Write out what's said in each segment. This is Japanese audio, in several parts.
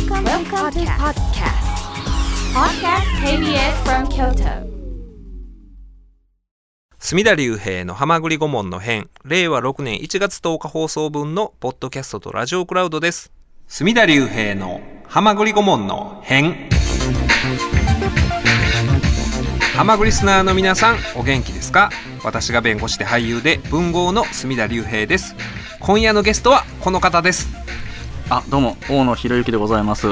Welcome, Welcome to podcast. Podcast. KBS from Kyoto. 隅田隆平の浜栗顧問の編。令和6年1月10日放送分のポッドキャストとラジオクラウドです。隅田隆平の浜栗顧問の編。浜栗リスナーの皆さんお元気ですか？私が弁護士で俳優で文豪の隅田隆平です。今夜のゲストはこの方ですあ、どうも、大野博之でございます。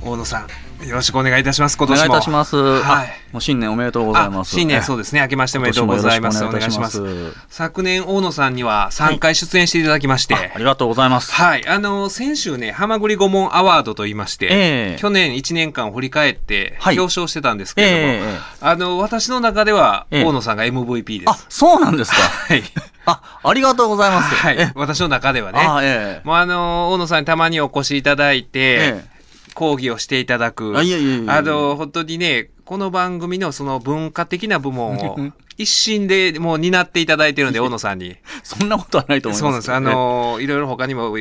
大野さんよろしくお願いいたします今お願年もいいたします。はいあもう新年おめでとうございます。あ新年そうですね明けましておめでとうございますお願いします昨年大野さんには3回出演していただきまして、あありがとうございます。はい。あの、先週ね、ハマグリ顧問アワードと言いまして、ええ去年1年間を振り返ってはい表彰してたんですけれども、ええええあの、私の中ではええ大野さんが MVP です。あ、そうなんですか。はい。あ、ありがとうございます。はいえ。私の中ではね。あ、ええもうあの、大野さんにたまにお越しいただいて、え講義をしていただく。あいえいえいえあの、本当にね、この番組のその文化的な部門を 一心でもう担っていただいてるんで、大野さんに。そんなことはないと思います。そうなんです。あの、いろいろ他にも、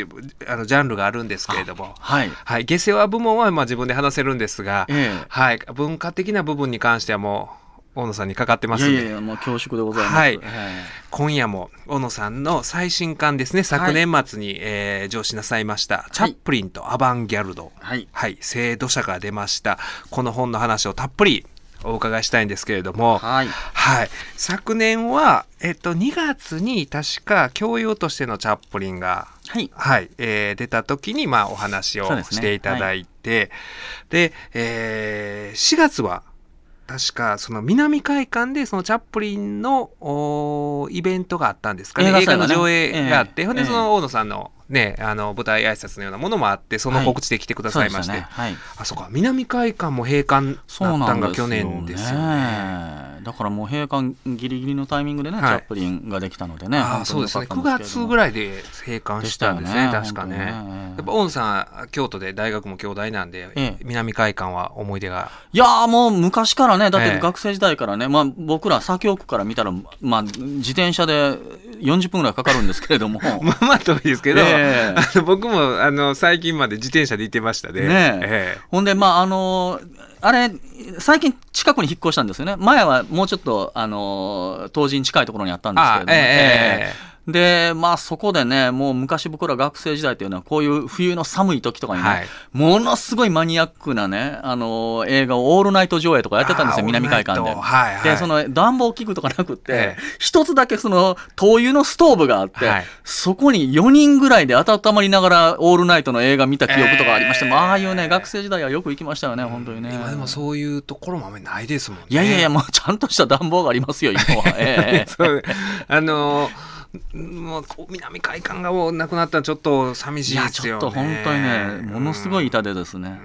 あの、ジャンルがあるんですけれども。はい。はい、下世話部門はまあ自分で話せるんですが、ええはい、文化的な部分に関してはもう大野さんにかかってますんで。いやいやもう恐縮でございます。はい。え今夜も大野さんの最新刊ですね。昨年末に、えー上司なさいました「チャップリンとアバンギャルド」えはい。はい、制度者が出ました。この本の話をたっぷりお伺いしたいんですけれども、はい。はい、昨年は、えっと、2月に確か教養としてのチャップリンがはい。はい、えー出た時に、まあ、お話をしていただいて、でえー4月は、確か、その南海館で、そのチャップリンの、イベントがあったんですかね。映画映画の上映があって、ほんで、ええええ。その大野さんのね、あの、舞台挨拶のようなものもあって、その告知で来てくださいまして。そうでしたねはい。あ、そうか、南海館も閉館だったなんが去年ですよね。だからもう閉館ギリギリのタイミングでね、はいチャップリンができたのでね。ああそうですね。9月ぐいらいで閉館したんですね、ね確かね。やっぱ大野さんは京都で大学も京大なんで、ええ南海館は思い出が。いやーもう昔からね、だっええて学生時代からね、まあ僕ら先奥から見たら、まあ自転車で40分ぐらいかかるんですけれども、まあまあ遠いですけど、ええあの僕もあの最近まで自転車で行ってましたね。ねえ。ほんで、まああのーあれ、最近近くに引っ越したんですよね。前はもうちょっと、あのー、当時に近いところにあったんですけれども、あええ。ええで、まあそこでね、もう昔僕ら学生時代っていうのは、こういう冬の寒い時とかにね、はい。ものすごいマニアックなね、あのー映画をオールナイト上映とかやってたんですよ、南海館で。はいはい。で、その暖房器具とかなくって、ええ。一つだけその灯油のストーブがあって、はい。そこに4人ぐらいで温まりながらオールナイトの映画見た記憶とかありまして、えあああいうね、学生時代はよく行きましたよね、本当にね。今でもそういうところもあんまりないですもんね。いやいやいや、もうちゃんとした暖房がありますよ、今は。ええ。そう。あのもう南海館がもうなくなったらちょっと寂しいや、いですよね。ちょっと本当にね、ものすごい痛手ですね。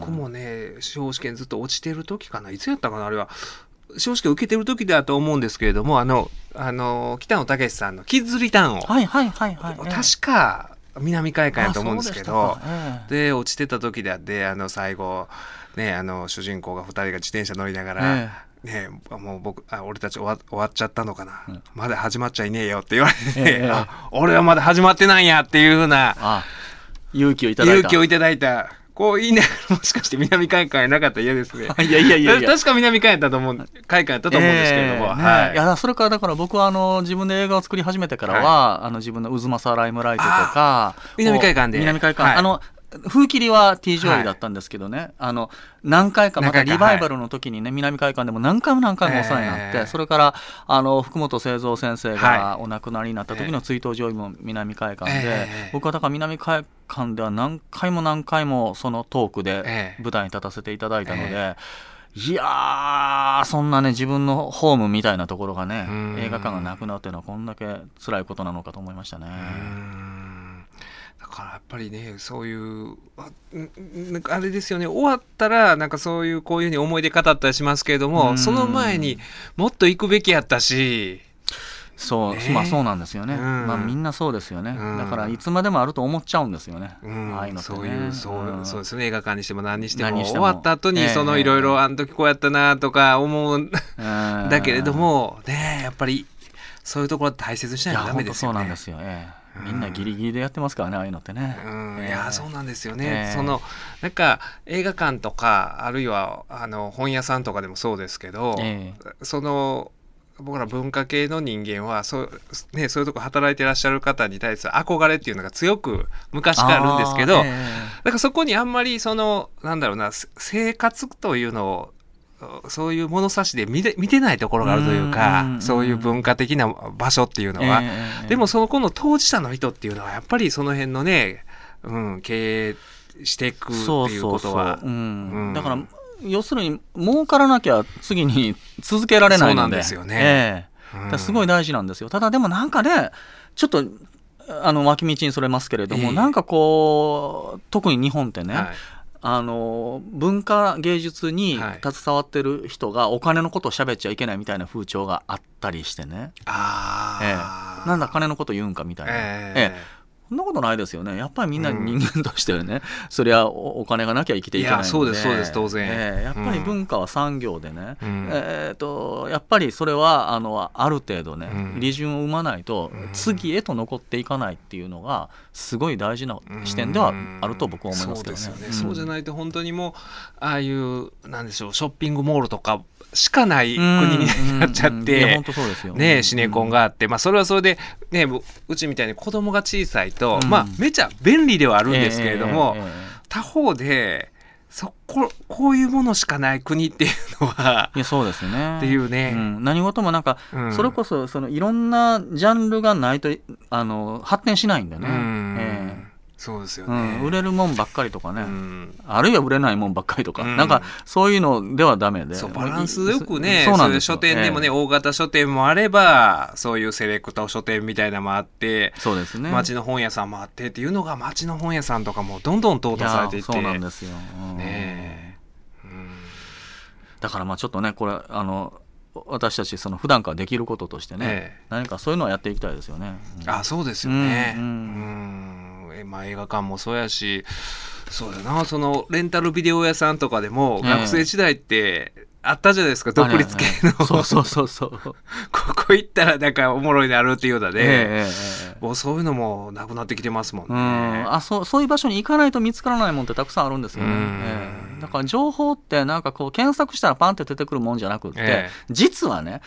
僕もね司法試験ずっと落ちてる時かな。いつやったかなあれは。司法試験受けてる時だと思うんですけれどもあのあの北野武さんの「キッズリターンを」はいはいはいはい。ええ確か南海館やと思うんですけどで落ちてた時であってあの最後ねあの主人公が2人が自転車乗りながら、えねもう僕あ俺たち終わ終わっちゃったのかな、うん。まだ始まっちゃいねえよって言われて、ええあ俺はまだ始まってないんやっていうふうなあ勇気をいただいた。勇気をいただいた。こう言いながらもしかして南海館やなかったら嫌ですね。いやいやいや。確か南海館やったと思う海館やったと思うんですけれども、ええねはい。いやそれからだから僕はあの自分で映画を作り始めてからは、あの自分の渦政ライムライトとか南海館で。南海館、はい。あの風切りは T 上位だったんですけどね、あの何回かまたリバイバルの時にね、南海館でも何回も何回もお世話になって、ええそれからあの福本清三先生がはお亡くなりになった時の追悼上位も南海館で、ええ。僕はだから南海館では何回も何回もそのトークでええ。舞台に立たせていただいたので、えいやー、そんなね、自分のホームみたいなところがねうん、映画館がなくなっていうのは、こんだけ辛いことなのかと思いましたね。だからやっぱりねそういうあんんあれですよね。終わったらなんかそういうこういうふうに思い出語ったりしますけれどうん。もその前にもっと行くべきやったし。そう、ね。まあそうなんですよね。うん。まあみんなそうですよね。うん。だからいつまでもあると思っちゃうんですよね。うん。ああいうのってね。そういうそう,、ん。そうですね。映画館にしても何にしても何にしても。終わった後にええ。そのいろいろあの時こうやったなとか思うだけれどもねやっぱりそういうところは大切にしないとダメ本当ですよね。そうなんですよ。ええみんなギリギリでやってますからねああいうのってね、うん、ええ。いやそうなんですよね、ええ。そのなんか映画館とかあるいはあの本屋さんとかでもそうですけど、えその僕ら文化系の人間はそう,、ね、そういうとこ働いてらっしゃる方に対する憧れっていうのが強く昔からあるんですけど、だからそこにあんまりそのなんだろうなせ生活というのをそういう物差しで見て見てないところがあるというか、そういう文化的な場所っていうのは、ええでもそのこの当事者の人っていうのはやっぱりその辺のね、うん、経営していくっていうことは。だから要するに儲からなきゃ次に続けられないので。そうなんですよね。ええ。すごい大事なんですよ。ただでもなんかねちょっとあの脇道にそれますけれども、ええ。なんかこう特に日本ってね、はいあの文化芸術にはい。携わってる人がお金のことを喋っちゃいけないみたいな風潮があったりしてね、えああ、え、なんだ金のこと言うんかみたいな、え。ええそんなことないですよね。やっぱりみんな人間としてはね、そりゃおお金がなきゃ生きていけないので。いやそうですそうです当然。ええやっぱり文化は産業でね、うん。えー、とやっぱりそれはあのある程度ね、うん。利潤を生まないと、うん。次へと残っていかないっていうのがすごい大事な視点ではあると僕は思いますけどね。そうですよね、そうじゃないと本当にもうああいうなんでしょうショッピングモールとかしかない国になっちゃってねシネコンがあって、まあそれはそれでねううちみたいに子供が小さいと、うん。まあめちゃ便利ではあるんですけれども、ええええええ。他方でそここういうものしかない国っていうのはいやそうですね。っていうね。ん。何事もなんか、うん。それこそそのいろんなジャンルがないとあの発展しないんでね。うん。えそうですよえね、うん。売れるもんばっかりとかね、うん。あるいは売れないもんばっかりとか、うん。なんかそういうのではダメで。バランスよくねそうなんですよ。書店でもね、ええ。大型書店もあればそういうセレクト書店みたいなのもあってそうですね。町の本屋さんもあってっていうのが町の本屋さんとかもどんどん淘汰されていって。そうなんですよ。うん。ねだからまあちょっとねこれあの私たちその普段からできることとしてね、ええ。何かそういうのをやっていきたいですよね。うん。あそうですよね。ううん。ん。えまあ、映画館もそうやしそうだな。そのレンタルビデオ屋さんとかでも、ええ学生時代ってあったじゃないですか独立系の、そうそうそうそう。ここ行ったらなんかおもろいのあるっていうので、もうそういうのもなくなってきてますもんうね。ん、あそうそういう場所に行かないと見つからないもんってたくさんあるんですよね、だから情報ってなんかこう検索したらパンって出てくるもんじゃなくって、ええ。実はね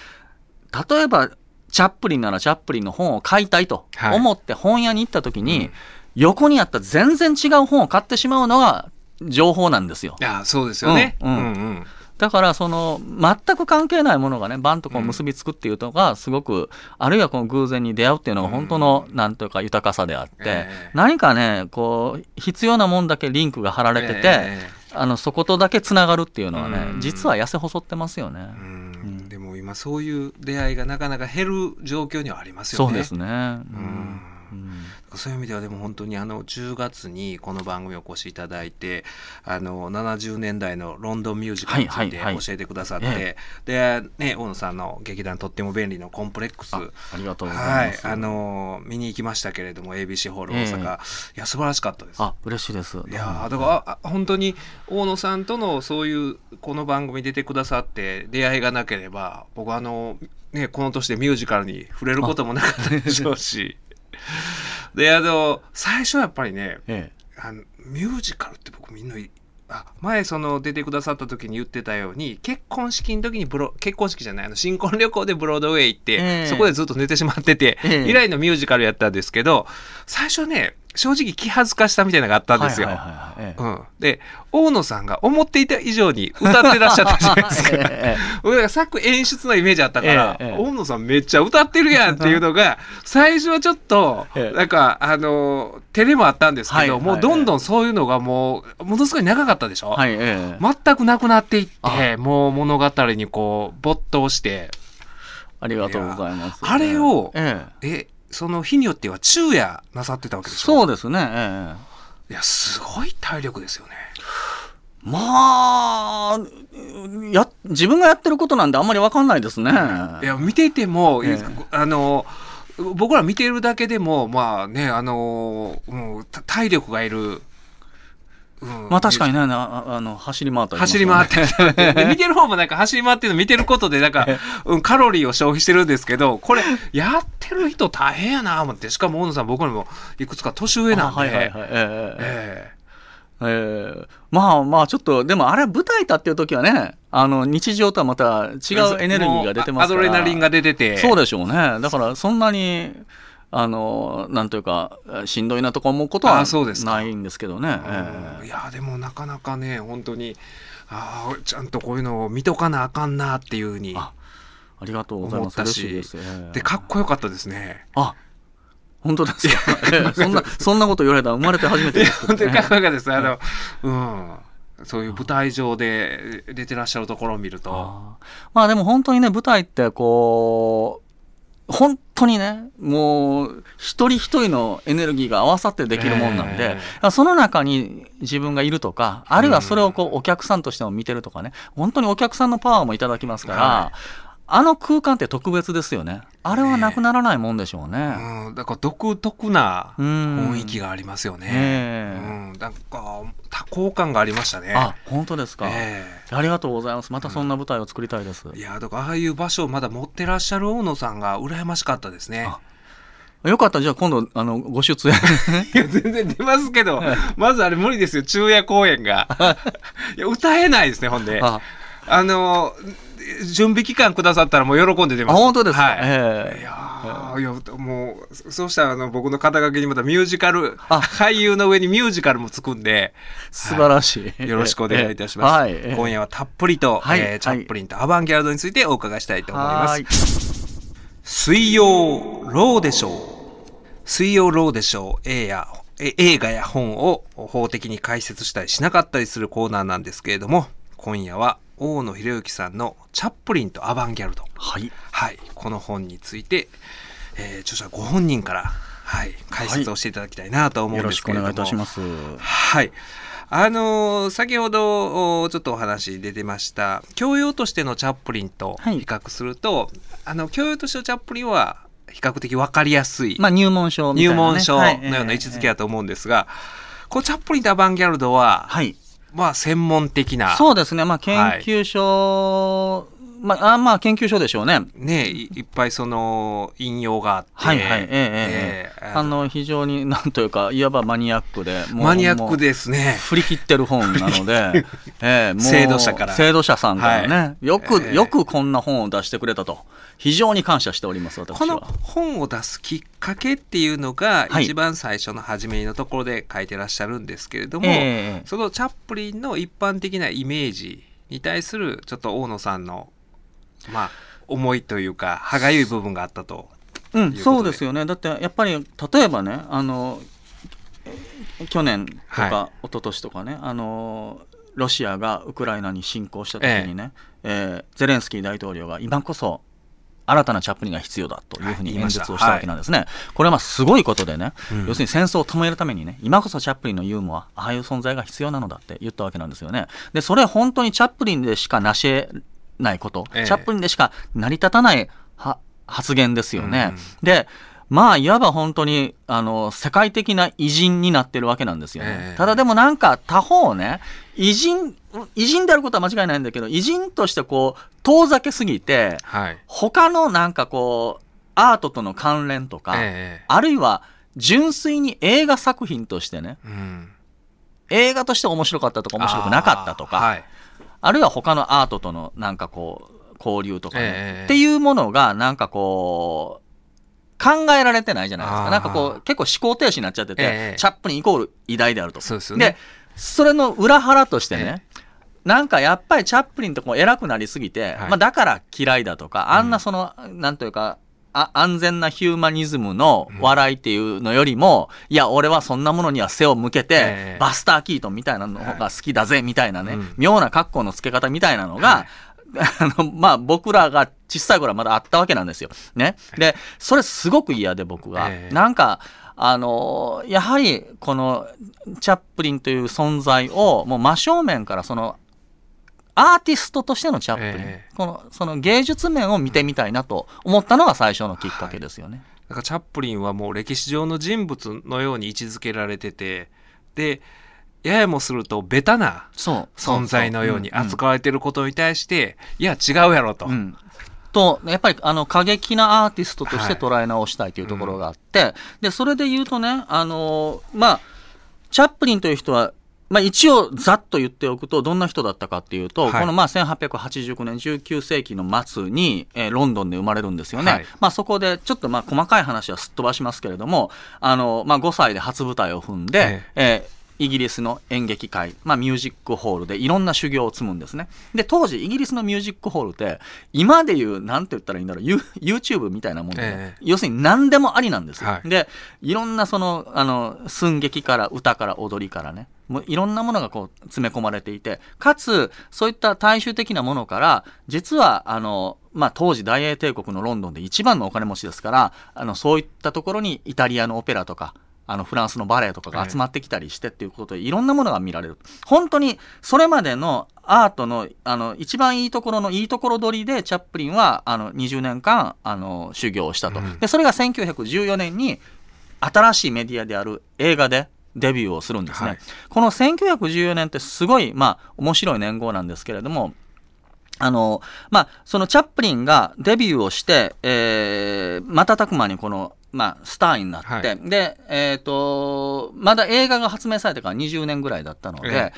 例えばチャップリンならチャップリンの本を買いたいとはい。思って本屋に行った時に、うん横にあった全然違う本を買ってしまうのが情報なんですよ。いやそうですよね。うんうん。うんだからその全く関係ないものがねバンとこう結びつくっていうのがすごく、あるいはこの偶然に出会うっていうのが本当のなんというか豊かさであって、ええ。何かねこう必要なもんだけリンクが貼られてて、えあのそことだけつながるっていうのはね、うん。実は痩せ細ってますよね。うん。うん。でも今そういう出会いがなかなか減る状況にはありますよね。そうですね。うん。うん。うんそういう意味ではでも本当にあの10月にこの番組をお越しいただいてあの70年代のロンドンミュージカルについてはいはいはい教えてくださって、えで、ね、大野さんの劇団とっても便利のコンプレックスあありがとうござはいいます。あの見に行きましたけれども ABC ホール大阪、いや素晴らしかったです。あ嬉しいです。いやーだからああ本当に大野さんとのそういうこの番組に出てくださって出会いがなければ僕あの、ね、この年でミュージカルに触れることもなかったでしょうし であの最初はやっぱりねえあのミュージカルって僕みんないあ前その出てくださった時に言ってたように結婚式の時にブロ結婚式じゃないあの新婚旅行でブロードウェイ行って、ええ。そこでずっと寝てしまってて、ええ。以来のミュージカルやったんですけど最初ね正直気恥ずかしさみたいなのがあったえんですよ。で大野さんが思っていた以上に歌ってらっしゃったじゃないですか。ええ。僕だから作演出のイメージあったから、ええええ。大野さんめっちゃ歌ってるやんっていうのが 最初はちょっとええ。なんかあの照れもあったんですけど、はいもうどんどんそういうのがもうものすごい長かったでしょ、はいええ。全くなくなっていってあ。もう物語にこう没頭して。ありがとうございます。あれをええ。えその日によっては昼夜なさってたわけでしょ？そうですね。ええいやすごい体力ですよね。まあ、や、自分がやってることなんであんまりわかんないですね。いや見てても、ええあの僕ら見てるだけでもまあねあの、体力がいる、うんまあ確かにね、なああの、走り回ったり走り回って。見てる方もなんか走り回ってるの見てることでなんか、うん、カロリーを消費してるんですけどこれやっててる人大変やな思って。しかも大野さん僕よりもいくつか年上なんで、あはいはいはい。ええええ。えまあまあちょっと、でもあれ舞台立ってる時はね、あの日常とはまた違えうエネルギーが出てますから。アドレナリンが出てて。そうでしょうね。だからそんなに、あの、なんというか、しんどいなとか思うことはないんですけどね。うんえいやでもなかなかね本当にああちゃんとこういうのを見とかなあかんなっていうふうにあありがとうございます。思ったしでかっこよかったですね。あ本当ですか。ええそんな、そんなこと言われたら生まれて初めてですけど本当にかっね。こよかったです。あの、うん。そういう舞台上で出てらっしゃるところを見ると。あーまあでも本当にね、舞台ってこう、本当にね、もう、一人一人のエネルギーが合わさってできるもんなんで、えその中に自分がいるとか、あるいはそれをこう、お客さんとしても見てるとかね、本当にお客さんのパワーもいただきますから、はあの空間って特別ですよね。あれはなくならないもんでしょうね。うん、だから独特なうん。雰囲気がありますよね。ええ。うん、なんか多幸感がありましたね。あ、本当ですか、えありがとうございます。またそんな舞台を作りたいです。えいやだかああいう場所をまだ持ってらっしゃる大野さんが羨ましかったですね。よかった。じゃあ今度、あの、ご出演。いや全然出ますけど、まずあれ無理ですよ昼夜公演が。いや歌えないですねほんで。ああの準備期間くださったらもう喜んで出あ、ます。本当ですか、はい。ええ。いやーいやもうそそうしたらあの僕の肩書きにまたミュージカルあ。俳優の上にミュージカルもつくんで素晴らしい。よろしくお願いいたします、はい。ええ。今夜はたっぷりと、はい。えーチャップリンとアバンギャルドについてお伺いしたいと思います。はい。水曜ローでしょう水曜ローでしょう映やえ映画や本を法的に解説したりしなかったりするコーナーなんですけれども今夜は大野博之さんの「チャップリンとアバンギャルド」はい。はい、この本について、えー著者ご本人から、はい、解説をしていただきたいなと思うんよろしくおですけれども、願いいたします。はい。あのー先ほどおちょっとお話出てました教養としてのチャップリンとはい比較すると、あの教養としてのチャップリンは比較的分かりやすい、まあ、入門書みたいな、ね。入門書のはいような位置づけだと思うんですが、このチャップリンとアバンギャルドは、はい。まあ専門的なそうですね。まあ、研究所、まあ、あまあ、研究所でしょうね。ねいいっぱいその引用があって、はいはい。えええあの、非常に、なんというか、いわばマニアックで、マニアックもですねう。振り切ってる本なので、ええもう制度者から制度者さんからね、はよく、ええよくこんな本を出してくれたと。非常に感謝しております、私は。この本を出すきっかけっていうのが、はい一番最初の初めのところで書いてらっしゃるんですけれども、ええそのチャップリンの一般的なイメージに対するちょっと大野さんのまあ思いというか歯がゆい部分があったと。うん、そうですよね。だって、やっぱり、例えばね、あの、え去年とか、は一昨年とかね、あの、ロシアがウクライナに侵攻した時にね、えーゼレンスキー大統領が今こそ、新たなチャップリンが必要だというふうに演説をしたわけなんですね。これはまあすごいことでね、うん要するに戦争を止めるためにね、今こそチャップリンのユーモア、ああいう存在が必要なのだって言ったわけなんですよね。で、それは本当にチャップリンでしか成し得ないこと、ええチャップリンでしか成り立たないは発言ですよね。うんで、まあ、いわば本当に、あの、世界的な偉人になってるわけなんですよね。ええただでもなんか、他方ね、偉人、偉人であることは間違いないんだけど、偉人としてこう、遠ざけすぎて、はい。他のなんかこう、アートとの関連とか、えあるいは、純粋に映画作品としてね、えうん映画として面白かったとか面白くなかったとか、はい。あるいは他のアートとのなんかこう、交流とかね、ええっていうものがなんかこう、考えられてないじゃないですか。なんかこう、結構思考停止になっちゃってて、ええチャップリンイコール偉大であると。そうでね。で、それの裏腹としてね、なんかやっぱりチャップリンとこう偉くなりすぎて、はい。まあだから嫌いだとか、あんなその、なんというか、あ安全なヒューマニズムの笑いっていうのよりも、いや、俺はそんなものには背を向けて、ええバスター・キートンみたいなのが好きだぜ、みたいなね、うん妙な格好の付け方みたいなのが、はい あの、まあ、僕らが小さい頃はまだあったわけなんですよ。ね。で、それすごく嫌で僕が。ええなんか、あの、やはり、この、チャップリンという存在を、もう真正面から、その、アーティストとしてのチャップリン、ええ。この、その芸術面を見てみたいなと思ったのが最初のきっかけですよね。だからチャップリンはもう歴史上の人物のように位置づけられててでややもするとベタな。存在のように扱われてることに対して、いや違うやろと、うん。うんと、やっぱりあの過激なアーティストとして捉え直したいというところがあって、で、それで言うとね、あの、まあ、チャップリンという人は、まあ、一応ざっと言っておくとどんな人だったかっていうと、はい。このまあ1889年19世紀の末に、えーロンドンで生まれるんですよね、はい。まあ、そこでちょっとまあ細かい話はすっ飛ばしますけれどもあの、まあ、5歳で初舞台を踏んで、えーイギリスの演劇界、まあ、ミュージックホールでいろんな修行を積むんですね。で、当時、イギリスのミュージックホールって、今で言う、なんて言ったらいいんだろう、ユ YouTube みたいなもんで、ね。ええ。要するに何でもありなんですよ。はい。で、いろんなその、あの、寸劇から歌から踊りからね、もういろんなものがこう詰め込まれていて、かつ、そういった大衆的なものから、実は、あの、まあ、当時大英帝国のロンドンで一番のお金持ちですから、あの、そういったところにイタリアのオペラとか、あの、フランスのバレエとかが集まってきたりしてっていうことで、いろんなものが見られる。本当に、それまでのアートの、あの、一番いいところのいいところ取りで、チャップリンは、あの、20年間、あの、修行をしたと。うんで、それが1914年に、新しいメディアである映画でデビューをするんですね。はい。この1914年ってすごい、まあ、面白い年号なんですけれども、あの、まあ、そのチャップリンがデビューをして、えー、瞬く間にこの、まあ、スターになって、はい。で、えっ、と、まだ映画が発明されてから20年ぐらいだったので、ええ。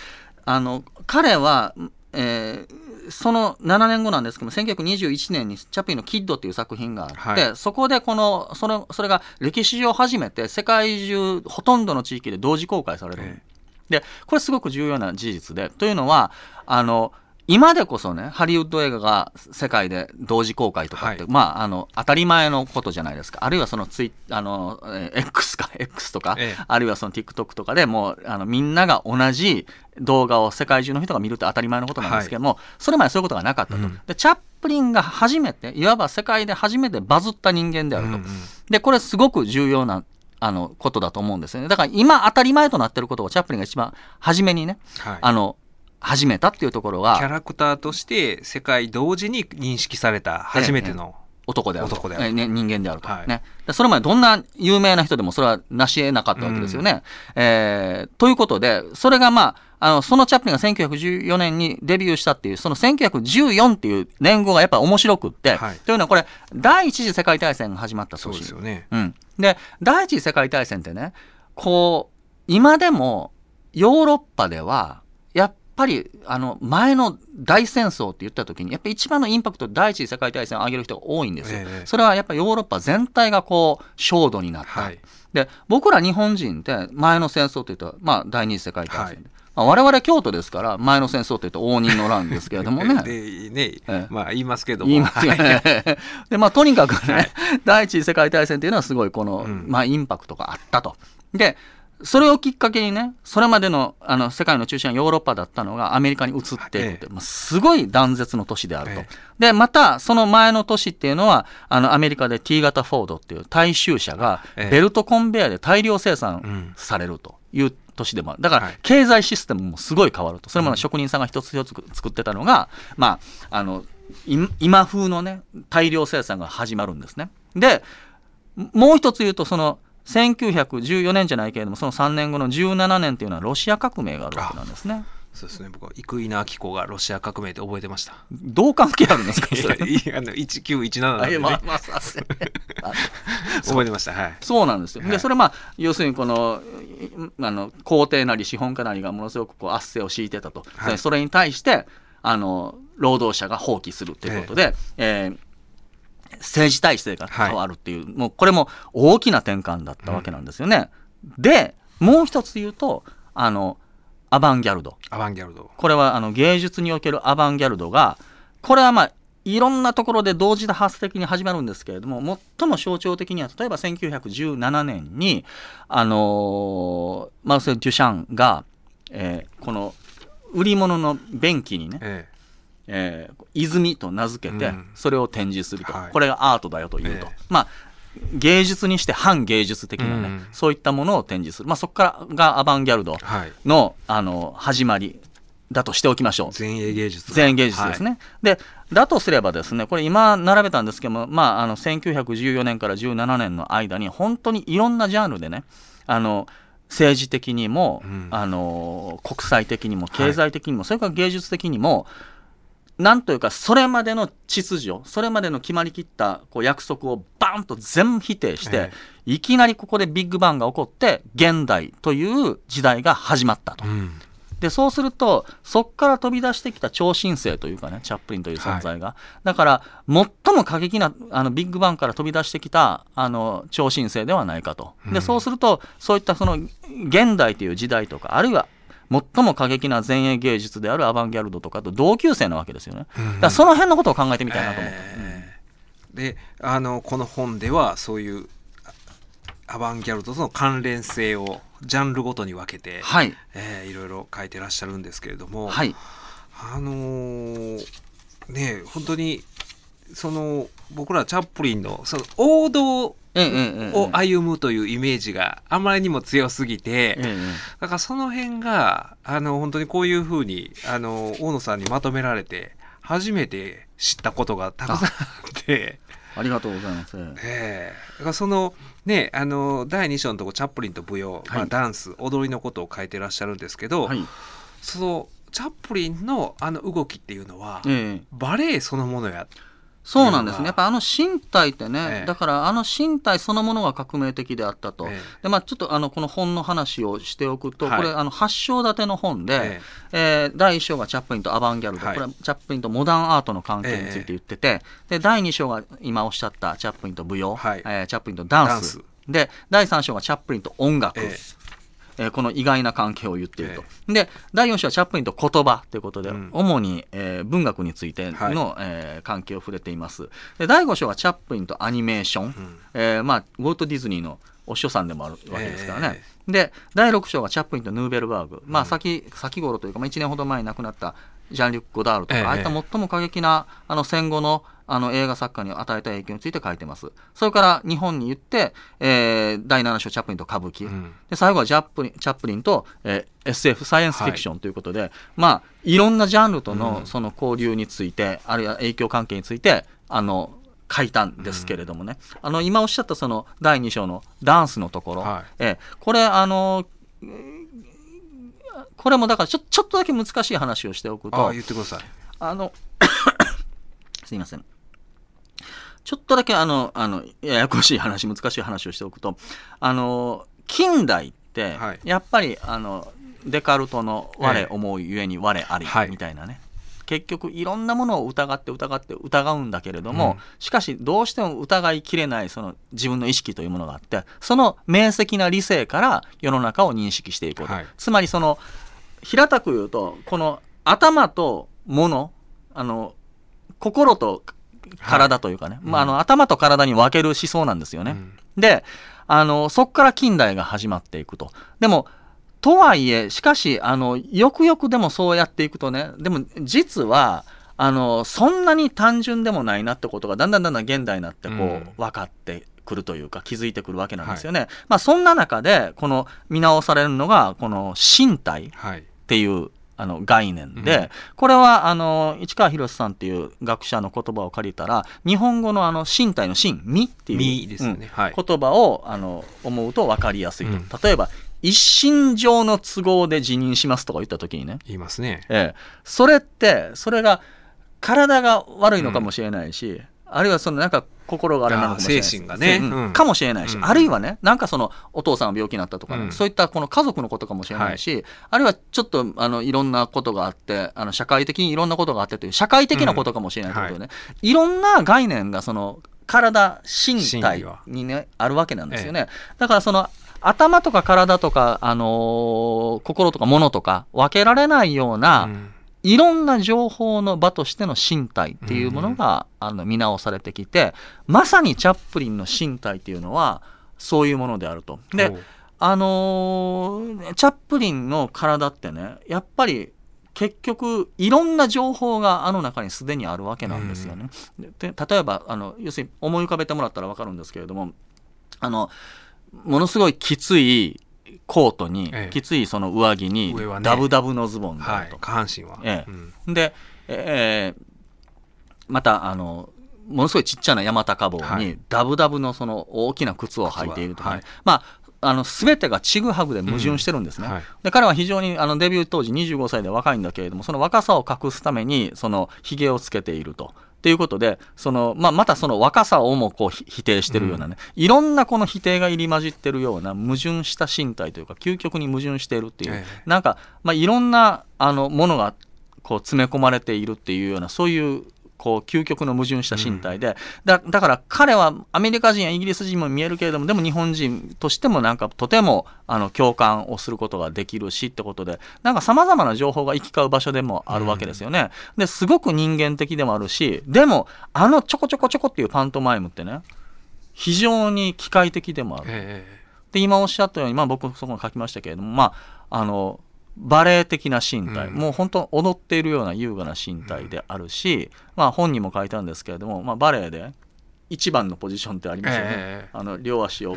あの、彼は、えーその7年後なんですけども、1921年にチャップリンのキッドっていう作品があって、はいそこでこの、それ、それが歴史上初めて世界中ほとんどの地域で同時公開される。えで、これすごく重要な事実で、というのは、あの、今でこそね、ハリウッド映画が世界で同時公開とかって、はいまあ、あの、当たり前のことじゃないですか。あるいはそのツイあの、えー X か、X とか、ええあるいはその TikTok とかでもう、あの、みんなが同じ動画を世界中の人が見るって当たり前のことなんですけども、それまでそういうことがなかったと。うんで、チャップリンが初めて、いわば世界で初めてバズった人間であると。うんうんで、これすごく重要な、あの、ことだと思うんですよね。だから今当たり前となってることをチャップリンが一番初めにね、はいあの、始めたっていうところキャがラクターとして世界同時に認識された初めての、男であると。男であるえね、人間であると。はいね。でそれまでどんな有名な人でもそれは成し得なかったわけですよね。えーということで、それがまあ、あの、そのチャップリンが1914年にデビューしたっていう、その1914っていう年号がやっぱり面白くって、はいというのはこれ、第一次世界大戦が始まったそう年。ですよね。うん。で、第一次世界大戦ってね、こう、今でもヨーロッパでは、ぱり、あの、前の大戦争って言った時に、やっぱり一番のインパクト、第一次世界大戦を挙げる人が多いんですよ。ええそれはやっぱりヨーロッパ全体がこう、焦土になった。はい。で、僕ら日本人って前の戦争って言ったら、まあ、第二次世界大戦。はいまあ、我々京都ですから、前の戦争って言うと応仁の乱ですけれどもね。で、ね、ええまあ言いますけども。言いますよね。で、まあ、とにかくね、第一次世界大戦っていうのはすごいこの、うんまあ、インパクトがあったと。で、それをきっかけにね、それまでのあの世界の中心はヨーロッパだったのがアメリカに移っていくって、ええまあ、すごい断絶の都市であると。ええで、また、その前の都市っていうのは、あの、アメリカで T 型フォードっていう大衆車がええベルトコンベヤで大量生う産んされるという都市でもある。だからはい、経済システムもすごい変わると。それまで職人さんが一つ一つ作ってたのが、まあ、あの、い今風のね、大量生産が始まるんですね。で、もう一つ言うと、その、1914年じゃないけれども、その3年後の17年っていうのはロシア革命があるわけなんですね。そうですね。僕は生稲晃子がロシア革命って覚えてました。どう関係あるんですか、それ。いやあの1917なんで、ねまあまあ 覚えてました。はい。そうなんですよ。で、はいそれまあ、要するにこの、いあの、皇帝なり資本家なりがものすごくこう圧政を敷いてたと。はいそれに対して、あの、労働者が放棄するということで、えー政治体制が変わるっていう、もうこれも大きな転換だったわけなんですよね。で、もう一つ言うと、あの、アバンギャルド。アバンギャルド。これはあの芸術におけるアバンギャルドが、これはまあ、いろんなところで同時多発的に始まるんですけれども、最も象徴的には、例えば1917年に、あのーマルセル・デュシャンが、えーこの売り物の便器にね、ええー泉と名付けてうん、それを展示すると、はいこれがアートだよというと、ええまあ、芸術にして反芸術的なね、うんそういったものを展示する。まあ、そこからがアバンギャルドえはい。の、あの、始まりだとしておきましょう。前衛芸術。全芸術ですね。で、だとすればですね、これ今並べたんですけども、まあ、あの、1914年から17年の間に、本当にいろんなジャンルでね、あの、政治的にも、うんあの、国際的にも、経済的にも、それから芸術的にも、なんというか、それまでの秩序、それまでの決まりきったこう約束をバーンと全否定して、えいきなりここでビッグバンが起こって、現代という時代が始まったと。うんで、そうすると、そこから飛び出してきた超新星というかね、チャップリンという存在が。だから、最も過激な、あの、ビッグバンから飛び出してきた、あの、超新星ではないかと。で、そうすると、そういったその、現代という時代とか、あるいは、最も過激な前衛芸術であるアバンギャルドとかと同級生なわけですよね。だからその辺のことを考えてみたいなと思って。えーであのこの本ではそういうあアバンギャルドとの関連性をジャンルごとに分けて、はい。えーいろいろ書いてらっしゃるんですけれども、はい。あのーね本当にその僕らチャップリンのその王道を歩むというイメージがあまりにも強すぎて、えええだからその辺があの本当にこういうふうにあの大野さんにまとめられて初めて知ったことがたくさんあって。えありがとうございます。ええ。だからそのねあの第2章のとこチャップリンと舞踊、まあ、はいダンス踊りのことを書いてらっしゃるんですけど、はい。そのチャップリンのあの動きっていうのは、ええ。バレエそのものやそうなんですね。やっぱあの身体ってね、ええ。だからあの身体そのものが革命的であったと。えで、まあちょっとあの、この本の話をしておくと、はい。これ、あの、8章立ての本で、ええ。ー第1章がチャップリンとアバンギャルド、はい。これはチャップリンとモダンアートの関係について言ってて、で、第2章が今おっしゃったチャップリンと舞踊、はい。えーチャップリンとダンス。ダンス。で、第3章がチャップリンと音楽。ええーこの意外な関係を言っていると。で、第4章はチャップリンと言葉ということで、うん主に、えー文学についての、えー関係を触れています。で、第5章はチャップリンとアニメーション。えーまあ、ウォルト・ディズニーのお師匠さんでもあるわけですからね。で、第6章がチャップリンとヌーベルバーグ。まあ、先、先頃というか、まあ、1年ほど前に亡くなったジャン・リュック・ゴダールとか、ええああいった最も過激な、あの、戦後の、あの、映画作家に与えた影響について書いてます。それから、日本に言って、えー第7章、チャップリンと歌舞伎。うんで、最後はジャップリン、チャップリンと、えー SF、サイエンスフィクションということで、まあ、いろんなジャンルとの、うんその交流について、あるいは影響関係について、あの、書いたんですけれどもね。あの、今おっしゃったその、第2章のダンスのところ。はいえーこれ、あの、えーこれもだからちょ、ちょっとだけ難しい話をしておくあとあ、言ってくださいあの、すいません。ちょっとだけあの、あの、ややこしい話、難しい話をしておくと、あの、近代ってはい、やっぱり、あの、デカルトのええ。我思うゆえに我ありはい。みたいなね。結局いろんなものを疑って疑って疑うんだけれども、うん。しかしどうしても疑いきれないその自分の意識というものがあってその明晰な理性から世の中を認識していこうと、はい。つまりその平たく言うとこの頭と物あの心と体というかね、まあ、あの頭と体に分ける思想なんですよね。うん。で、あの、そこから近代が始まっていくと。でも、とはいえ、しかし、あの、よくよくでもそうやっていくとね、でも実は、あの、そんなに単純でもないなってことが、だんだんだんだん現代になって、こう、うん。分かってくるというか、気づいてくるわけなんですよね。まあ、そんな中で、この、見直されるのが、この、身体はい。っていうあの概念で、うん。これはあの市川博さんっていう学者の言葉を借りたら日本語のあの身体の身身っていう身ですよねはい。言葉をあの思うと分かりやすいと、うん。例えば一身上の都合で辞任しますとか言った時にね、言いますね。ええ、それってそれが体が悪いのかもしれないし、あるいはそのなんか心があれなのかもしれない。あ精神がね。かもしれないし、うん。あるいはねなんかそのお父さんが病気になったとかね、うん。そういったこの家族のことかもしれないし、あるいはちょっとあのいろんなことがあってあの社会的にいろんなことがあってという社会的なことかもしれないということでね、い、ろんな概念がその体身体にねあるわけなんですよね、だからその頭とか体とか、あのー心とか物とか分けられないような、うんいろんな情報の場としての身体っていうものが、あの見直されてきてまさにチャップリンの身体っていうのはそういうものであると。であのーチャップリンの体ってねやっぱり結局いろんな情報があの中にすでにあるわけなんですよね。で例えばあの要するに思い浮かべてもらったら分かるんですけれどもあのものすごいきついコートに、ええ。きついその上着にダブダブのズボンがあると。はい。下半身は。ええ。うん。で、えーまた、あの、ものすごいちっちゃな山高帽はい。に、ダブダブのその大きな靴を履いているとかね、はい。まあ、あの全てがちぐはぐで矛盾してるんですね。うん。はい。で彼は非常にあのデビュー当時25歳で若いんだけれどもその若さを隠すためにそのひげをつけていると。っていうことでその、まあ、またその若さをもこうひ否定してるようなね、いろんなこの否定が入り混じってるような矛盾した身体というか究極に矛盾しているっていう、ええ。なんか、まあ、いろんなあのものがこう詰め込まれているっていうようなそういうこう究極の矛盾した身体で、だだから彼はアメリカ人やイギリス人も見えるけれどもでも日本人としてもなんかとてもあの共感をすることができるしってことでなんかさまざまな情報が行き交う場所でもあるわけですよね。ですごく人間的でもあるしでもあのちょこちょこちょこっていうパントマイムってね非常に機械的でもある。えで今おっしゃったように、まあ、僕そこに書きましたけれども、まあ、あのバレエ的な身体、うん。もう本当踊っているような優雅な身体であるし、まあ、本にも書いたんですけれども、まあ、バレエで一番のポジションってありますよね、ええあの両足を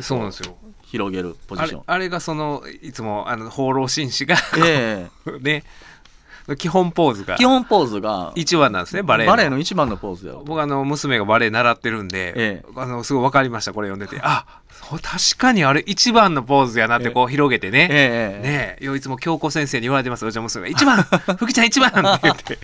広げるポジあション。れあれがそのいつもあの放浪紳士がえ。ね基本ポーズが。え基本ポーズが。一番なんですねバレエの。バレエの一番のポーズだよ。僕あの娘がバレエ習ってるんで、ええ。あのすごい分かりましたこれ読んでて。あ確かにあれ一番のポーズやなってこう広げてね、ええええ。ねえいつも京子先生に言われてますうちの娘が「一番 福ちゃん一番!」って言って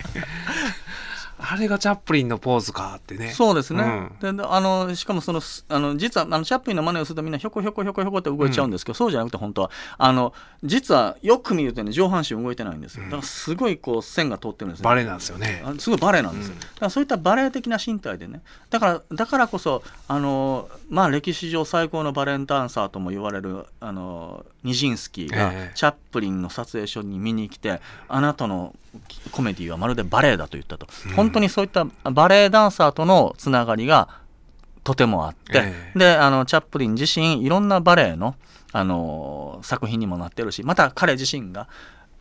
あれがチャップリンのポーズかってね。そうですね、うん。でであのしかもそのすあの実はあのチャップリンの真似をするとみんなひょこひょこひょこひょこって動いちゃうんですけど、そうじゃなくて本当は。あの実はよく見るとね上半身動いてないんですよ。だからすごいこう線が通ってるんですね。バレエなんですよね。あすごいバレエなんですよ、うん。だからそういったバレエ的な身体でね。だからだからこそあのまあ歴史上最高のバレエダンサーとも言われるあのニジンスキーがええ。チャップリンの撮影所に見に来て、あなたのコメディはまるでバレエだと言ったと、本当にそういったバレエダンサーとのつながりがとてもあって、ええ。であのチャップリン自身いろんなバレエのあの作品にもなってるしまた彼自身が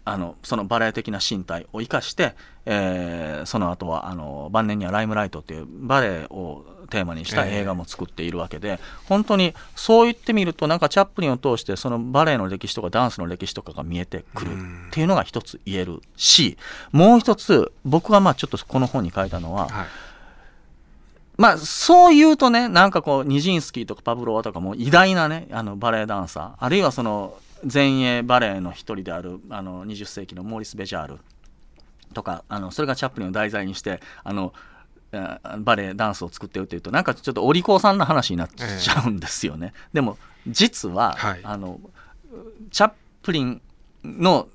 あのそのバレエ的な身体を生かして、えーその後はあの晩年には「ライムライト」っていうバレエをテーマにした映画も作っているわけで、本当にそう言ってみるとなんかチャップリンを通してそのバレエの歴史とかダンスの歴史とかが見えてくるっていうのが一つ言えるしもう一つ僕がまあちょっとこの本に書いたのは、はい。まあ、そう言うとね、なんかこう、ニジンスキーとかパブロワとかも偉大なね、あの、バレエダンサー、あるいはその、前衛バレエの一人である、あの、20世紀のモーリス・ベジャールとか、あの、それがチャップリンを題材にして、あの、えーバレエダンスを作ってるっていうとなんかちょっとお利口さんの話になっちゃうんですよね、でも実は、はい。あのチャップリンの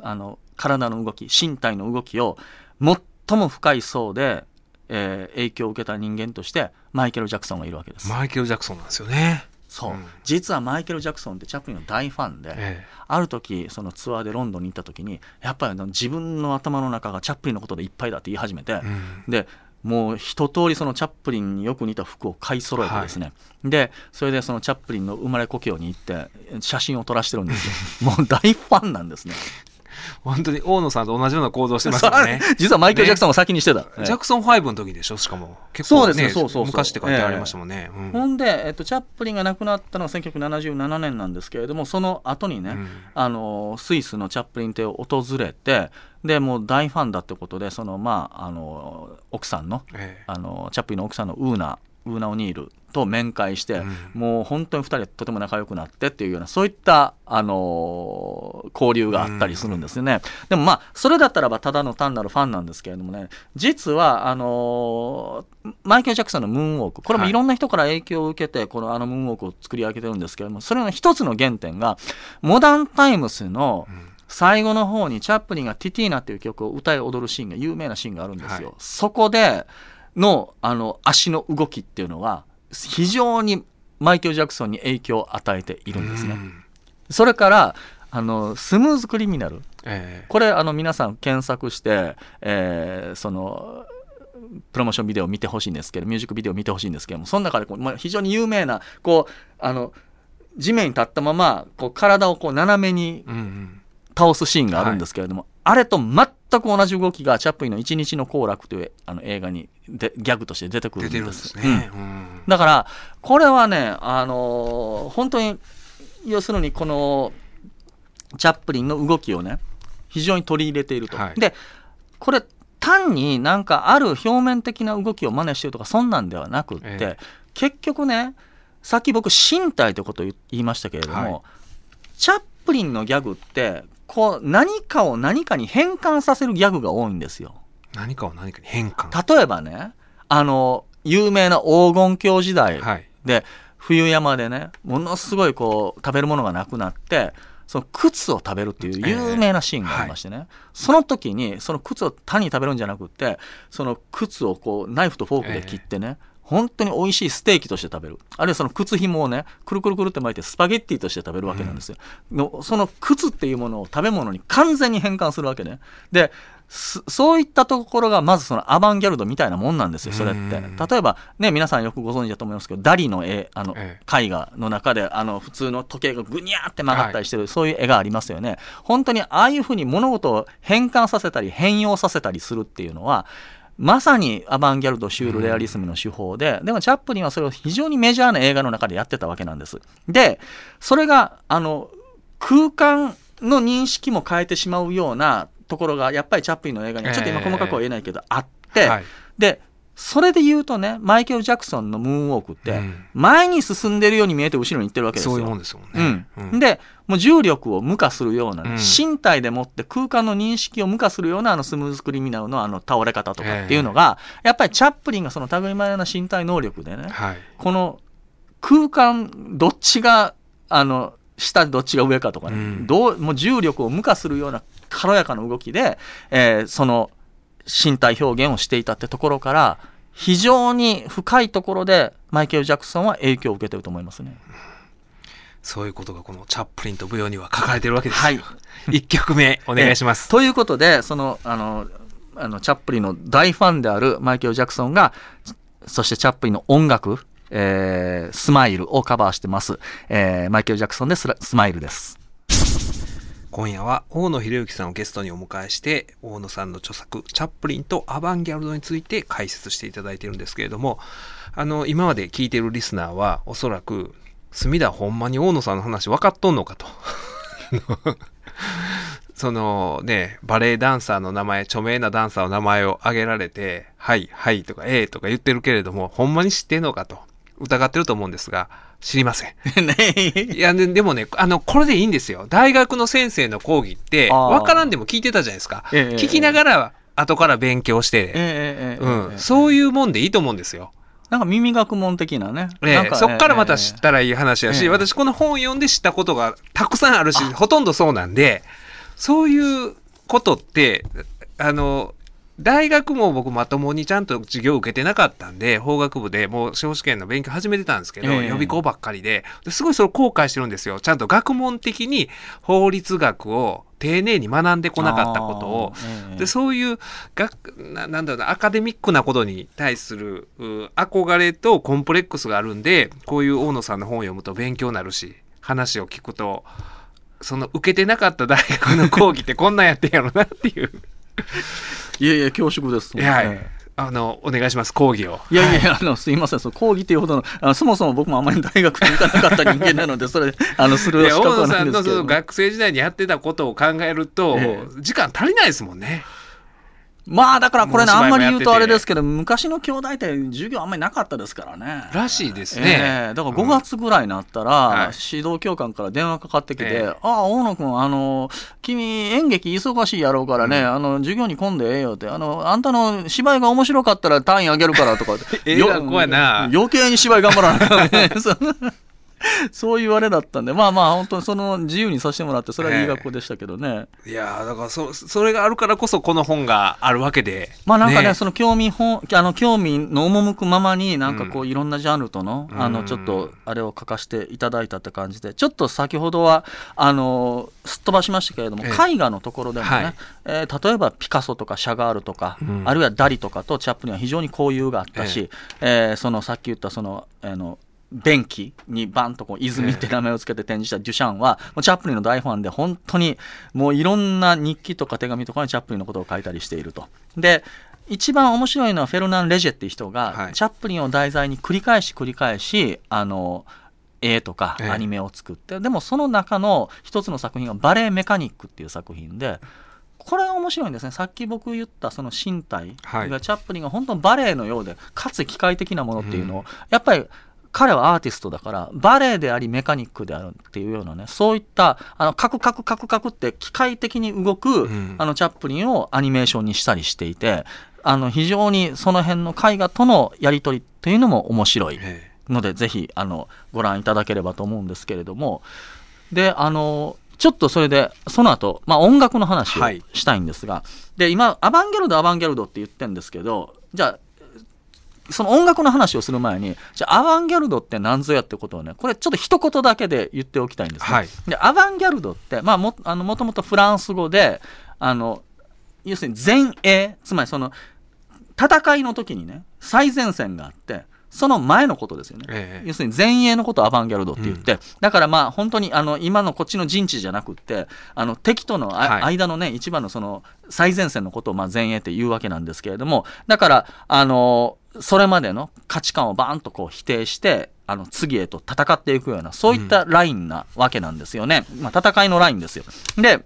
あの体の動き身体の動きを最も深い層で、えー影響を受けた人間としてマイケル・ジャクソンがいるわけです、マイケル・ジャクソンなんですよね。そう、うん。実はマイケル・ジャクソンってチャップリンの大ファンで、えある時そのツアーでロンドンに行った時にやっぱり自分の頭の中がチャップリンのことでいっぱいだって言い始めて、えうん。でもう一通りそのチャップリンによく似た服を買い揃えてですね、でそれでそのチャップリンの生まれ故郷に行って写真を撮らしてるんですよ。もう大ファンなんですね本当に大野さんと同じような行動してますよね。実はマイケル・ジャクソンも先にしてた、ジャクソン5の時でしょ？しかも。結構そうですねそうそうそう。昔って書いてありましたもんね、うん。ほんで、えっと、チャップリンが亡くなったのは1977年なんですけれどもその後にね、うん。あのスイスのチャップリン邸を訪れてでもう大ファンだってことでその、まあ、あの奥さんのええ。あのチャップリンの奥さんのウーナウーナ・オニールと面会して、うん。もう本当に2人でとても仲良くなってっていうようなそういった、あのー交流があったりするんですよね、でもまあそれだったらばただの単なるファンなんですけれどもね実はあのーマイケル・ジャクソンのムーンウォークこれもい。ろんな人から影響を受けてこのあのムーンウォークを作り上げてるんですけれどもそれの一つの原点がモダンタイムスの最後の方にチャップリンがティティーナっていう曲を歌い踊るシーンが有名なシーンがあるんですよ、はい。そこでのあの足の動きっていうのは非常にマイケル・ジャクソンに影響を与えているんですね、うん。それからあのスムーズクリミナル。ええ。これあの皆さん検索して、えーそのプロモーションビデオを見てほしいんですけどミュージックビデオを見てほしいんですけどもその中でこう、まあ、非常に有名なこうあの地面に立ったままこう体をこう斜めにうんうん。倒すシーンがあるんですけれども、あれと全く同じ動きがチャップリンの「一日の行楽」というあの映画にでギャグとして出てくる出んです。てるんですね、うん。だからこれはねあのー本当に要するにこのチャップリンの動きをね非常に取り入れていると、はい。でこれ単になんかある表面的な動きを真似してるとかそんなんではなくって、え結局ねさっき僕身体ということを言いましたけれども、はい。チャップリンのギャグってこう何かを何かに変換させるギャグが多いんですよ。何かを何かに変換。例えばねあの有名な黄金鏡時代はい。で冬山でねものすごいこう食べるものがなくなってその靴を食べるっていう有名なシーンがありましてね、その時にその靴を単に食べるんじゃなくってその靴をこうナイフとフォークで切ってね、本当に美味しいステーキとして食べる。あるいはその靴紐をねくるくるくるって巻いてスパゲッティとして食べるわけなんですよ、のその靴っていうものを食べ物に完全に変換するわけね。ですそういったところがまずそのアバンギャルドみたいなもんなんですよそれって。うん例えばね皆さんよくご存知だと思いますけどダリの絵あのえ絵画の中であの普通の時計がぐにゃーって曲がったりしてる、そういう絵がありますよね。本当にああいうふうに物事を変換させたり変容させたりするっていうのはまさにアバンギャルドシュールレアリスムの手法で、でもチャップリンはそれを非常にメジャーな映画の中でやってたわけなんです。でそれがあの空間の認識も変えてしまうようなところがやっぱりチャップリンの映画にはちょっと今ええ細かくは言えないけど、あって、はい。でそれで言うとねマイケル・ジャクソンのムーンウォークって、うん。前に進んでるように見えて後ろに行ってるわけですよ。そういうもんですもんうねん、でもう重力を無化するようなね、うん。身体でもって空間の認識を無化するようなあのスムーズクリミナルのあの倒れ方とかっていうのが、やっぱりチャップリンがその類まれな身体能力でねはい。この空間どっちがあの下どっちが上かとかね、うん。どうもう重力を無化するような軽やかな動きで、えーその身体表現をしていたってところから非常に深いところでマイケル・ジャクソンは影響を受けてると思いますね。そういうことがこのチャップリンと舞踊には書かれてるわけですはい。曲目お願いします。ということでそのあのあのチャップリンの大ファンであるマイケル・ジャクソンがそしてチャップリンの音楽、えースマイルをカバーしてます、えーマイケル・ジャクソンでスラスマイルです。今夜は大野博之さんをゲストにお迎えして大野さんの著作「チャップリンとアバンギャルド」について解説していただいてるんですけれどもあの今まで聞いてるリスナーはおそらく「隅田ほんまに大野さんの話分かっとんのか」と。そのねバレエダンサーの名前著名なダンサーの名前を挙げられて「はいはい」とか「ええ」とか言ってるけれどもほんまに知ってんのかと疑ってると思うんですが知りません。ねいや、ででもね、あの、これでいいんですよ。大学の先生の講義って、わからんでも聞いてたじゃないですか。ええ聞きながら、後から勉強して、えうん、ええそういうもんでいいと思うんですよ。なんか耳学問的なね。ええなんかそっからまた知ったらいい話やし、ええ私この本読んで知ったことがたくさんあるし、ほとんどそうなんで、そういうことって、あの、大学も僕まともにちゃんと授業受けてなかったんで、法学部でもう司法試験の勉強始めてたんですけど、ええ。予備校ばっかりで、ですごいそれ後悔してるんですよ。ちゃんと学問的に法律学を丁寧に学んでこなかったことを、ええ。でそういう学ななんだろうなアカデミックなことに対するう憧れとコンプレックスがあるんでこういう大野さんの本を読むと勉強になるし話を聞くとその受けてなかった大学の講義ってこんなんやってんやろなっていう いやいや、恐縮です。はい。ええ。あのお願いします。講義を。いやいや、あの、すいません、その講義というほどの、あのそもそも僕もあまり大学に行かなかった人間なので、それ、あの、するいや大資格はな野さんのそいんですけど。も。の学生時代にやってたことを考えると、え。時間足りないですもんね。まあ、だからこれね、あんまり言うとあれですけど、昔の兄弟って授業あんまりなかったですからね。らしいですえね。えだから5月ぐらいになったら、はい。指導教官から電話かかってきて、ええ。ああ、大野君、あの、君、演劇忙しいやろうからね、あの、授業に来んでええよって、あの、あんたの芝居が面白かったら単位あげるからとか ええ学校やな。余計に芝居頑張らなきゃね。そ そういうあれだったんで、まあまあ、本当にその自由にさせてもらって、それはいい学校でしたけどね。いやーだからそそれがあるからこそこの本があるわけで。まあなんかね、その興味本、あの興味の赴くままに、なんかこうう、いろんなジャンルとの、あの、うんちょっと、あれを書かせていただいたって感じで、ちょっと先ほどは、あの、すっ飛ばしましたけれども、ええ。絵画のところでもね、はい。えー例えばピカソとかシャガールとか、うん。あるいはダリとかとチャップリンは非常に交友があったし、えーそのさっき言ったその、あの、便器にバンとこう泉って名前をつけて展示したデュシャンは、もうチャップリンの大ファンで本当にもういろんな日記とか手紙とかにチャップリンのことを書いたりしていると。で一番面白いのはフェルナン・レジェっていう人が、はい。チャップリンを題材に繰り返し繰り返しあの絵とかええ。アニメを作って、でもその中の一つの作品がバレエメカニックっていう作品でこれは面白いんですね。さっき僕言ったその身体はい。がチャップリンが本当にバレエのようでかつ機械的なものっていうのを、やっぱり彼はアーティストだからバレエでありメカニックであるっていうようなねそういったあのカクカクカクカクって機械的に動く、うん。あのチャップリンをアニメーションにしたりしていてあの非常にその辺の絵画とのやり取りっていうのも面白いえのでぜひあのご覧いただければと思うんですけれども。であのちょっとそれでその後、まあ音楽の話をはい。したいんですが、で今アバンギャルドアバンギャルドって言ってるんですけどじゃあその音楽の話をする前にじゃあアバンギャルドって何ぞやってことをねこれちょっと一言だけで言っておきたいんですね、はい。でアバンギャルドって、まあ、もあのもともとフランス語であの要するに前衛つまりその戦いの時にね最前線があってその前のことですよね、ええ。要するに前衛のことをアバンギャルドって言って、だからまあ本当にあの今のこっちの陣地じゃなくってあの敵とのあ、はい。間のね一番のその最前線のことをまあ前衛って言うわけなんですけれどもだからあのそれまでの価値観をバーンとこう否定してあの次へと戦っていくようなそういったラインなわけなんですよね、まあ、戦いのラインですよ。で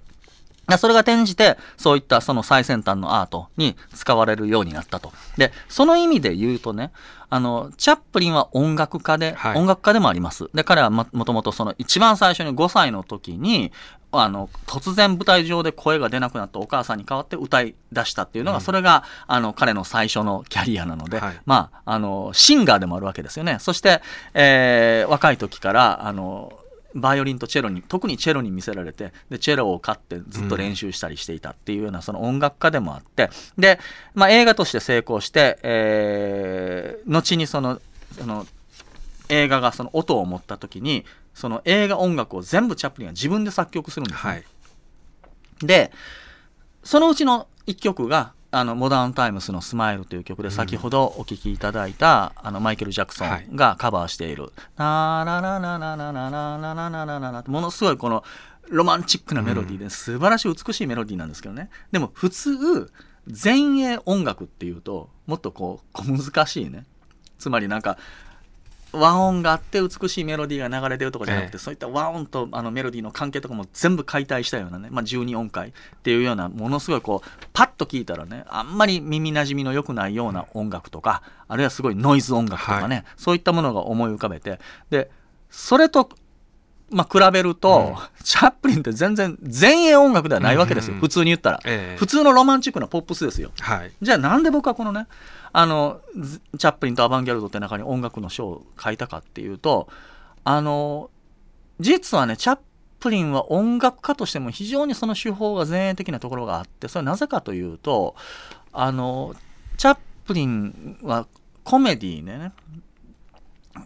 それが転じて、そういったその最先端のアートに使われるようになったと。で、その意味で言うとね、あの、チャップリンは音楽家で、はい音楽家でもあります。で、彼はももともとその一番最初に5歳の時に、あの、突然舞台上で声が出なくなったお母さんに代わって歌い出したっていうのが、それが、あの、彼の最初のキャリアなので、はいまあ、あの、シンガーでもあるわけですよね。そして、えー若い時から、あの、バイオリンとチェロに特にチェロに見せられてでチェロを買ってずっと練習したりしていたっていうようなその音楽家でもあってで、まあ、映画として成功して、えー後にそのその映画がその音を持った時にその映画音楽を全部チャップリンが自分で作曲するんですね、はい。でそのうちの一曲があのモダンタイムスの「スマイル」という曲で先ほどお聴きいただいた、あのマイケル・ジャクソンがカバーしている「なーななななななななななななな」ものすごいこのロマンチックなメロディーで素晴らしい美しいメロディーなんですけどねでも普通前衛音楽っていうともっとこう小難しいねつまりなんか和音があって美しいメロディーが流れてるとかじゃなくて、ええ。そういった和音とあのメロディーの関係とかも全部解体したような。ね、まあ、12音階っていうようなものすごいこうパッと聞いたらねあんまり耳なじみの良くないような音楽とかあるいはすごいノイズ音楽とかね、はそういったものが思い浮かべて。でそれとまあ、比べると、チャップリンって全然前衛音楽ではないわけですよ、普通に言ったら、ええ。普通のロマンチックなポップスですよ。はい。じゃあなんで僕はこのねあのズチャップリンとアバンギャルドって中に音楽の書を書いたかっていうとあの実はねチャップリンは音楽家としても非常にその手法が前衛的なところがあってそれはなぜかというとあのチャップリンはコメディーね。